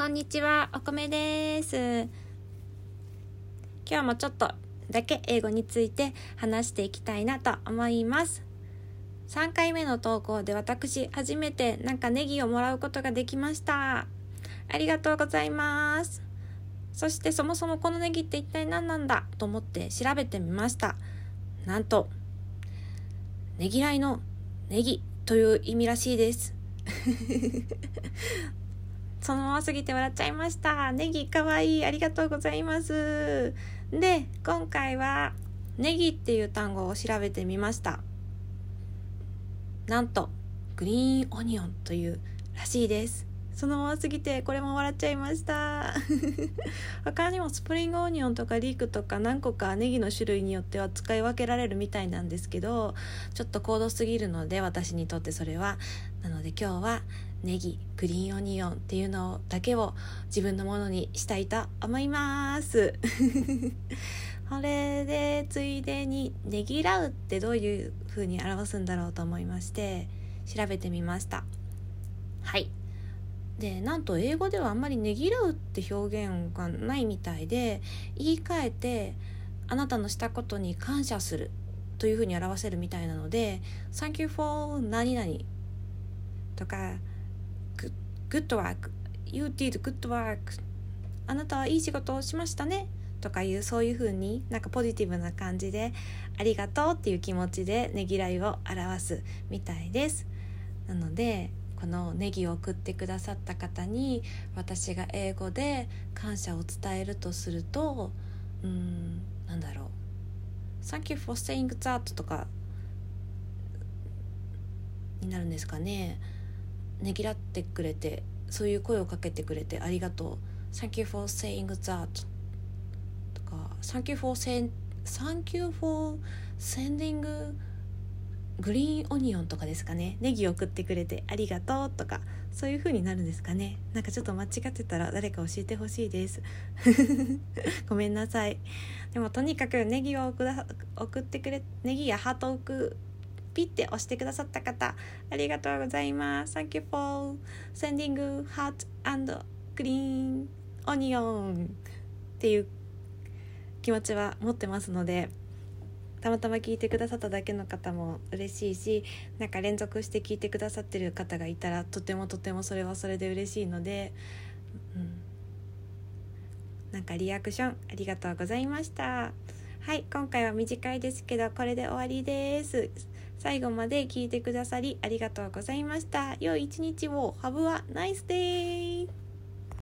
こんにちは、お米です。今日もちょっとだけ英語について話していきたいなと思います。3回目の投稿で私初めてなんかネギをもらうことができました。ありがとうございます。そしてそもそもこのネギって一体何なんだと思って調べてみました。なんと、ねぎらいのネギという意味らしいです。そのまま過ぎて笑っちゃいました。ネギかわいい。ありがとうございます。で、今回はネギっていう単語を調べてみました。なんと、グリーンオニオンというらしいです。そのまま過ぎてこれも笑っちゃいました。他にもスプリングオニオンとかリークとか何個かネギの種類によっては使い分けられるみたいなんですけど、ちょっと高度すぎるので私にとってそれは。なので今日はネギグリーンオニオンっていうのだけを自分のものにしたいと思います これでついでにねぎらうってどういう風に表すんだろうと思いまして調べてみましたはいでなんと英語ではあんまりねぎらうって表現がないみたいで言い換えてあなたのしたことに感謝するというふうに表せるみたいなので「Thank you for 何々」とか「Good work」「You did good work」「あなたはいい仕事をしましたね」とかいうそういう風になんかポジティブな感じで「ありがとう」っていう気持ちでねぎらいを表すみたいです。なのでこのネギを送ってくださった方に私が英語で感謝を伝えるとするとうんなんだろう「Thank you for saying that」とかになるんですかね。ねぎらってくれてそういう声をかけてくれてありがとう Thank you for saying that とか Thank you for saying Thank you for sending グリーンオニオンとかですかね。ネギを送ってくれてありがとうとかそういう風になるんですかね。なんかちょっと間違ってたら誰か教えてほしいです。ごめんなさい。でもとにかくネギを送ってくれネギやハートを送るピッて押してくださった方ありがとうございます。Thank you for sending heart and green onion っていう気持ちは持ってますのでたまたま聞いてくださっただけの方も嬉しいしなんか連続して聞いてくださってる方がいたらとてもとてもそれはそれで嬉しいので、うん、なんかリアクションありがとうございましたはい今回は短いですけどこれで終わりです最後まで聞いてくださりありがとうございました。良い一日を。Have a nice day!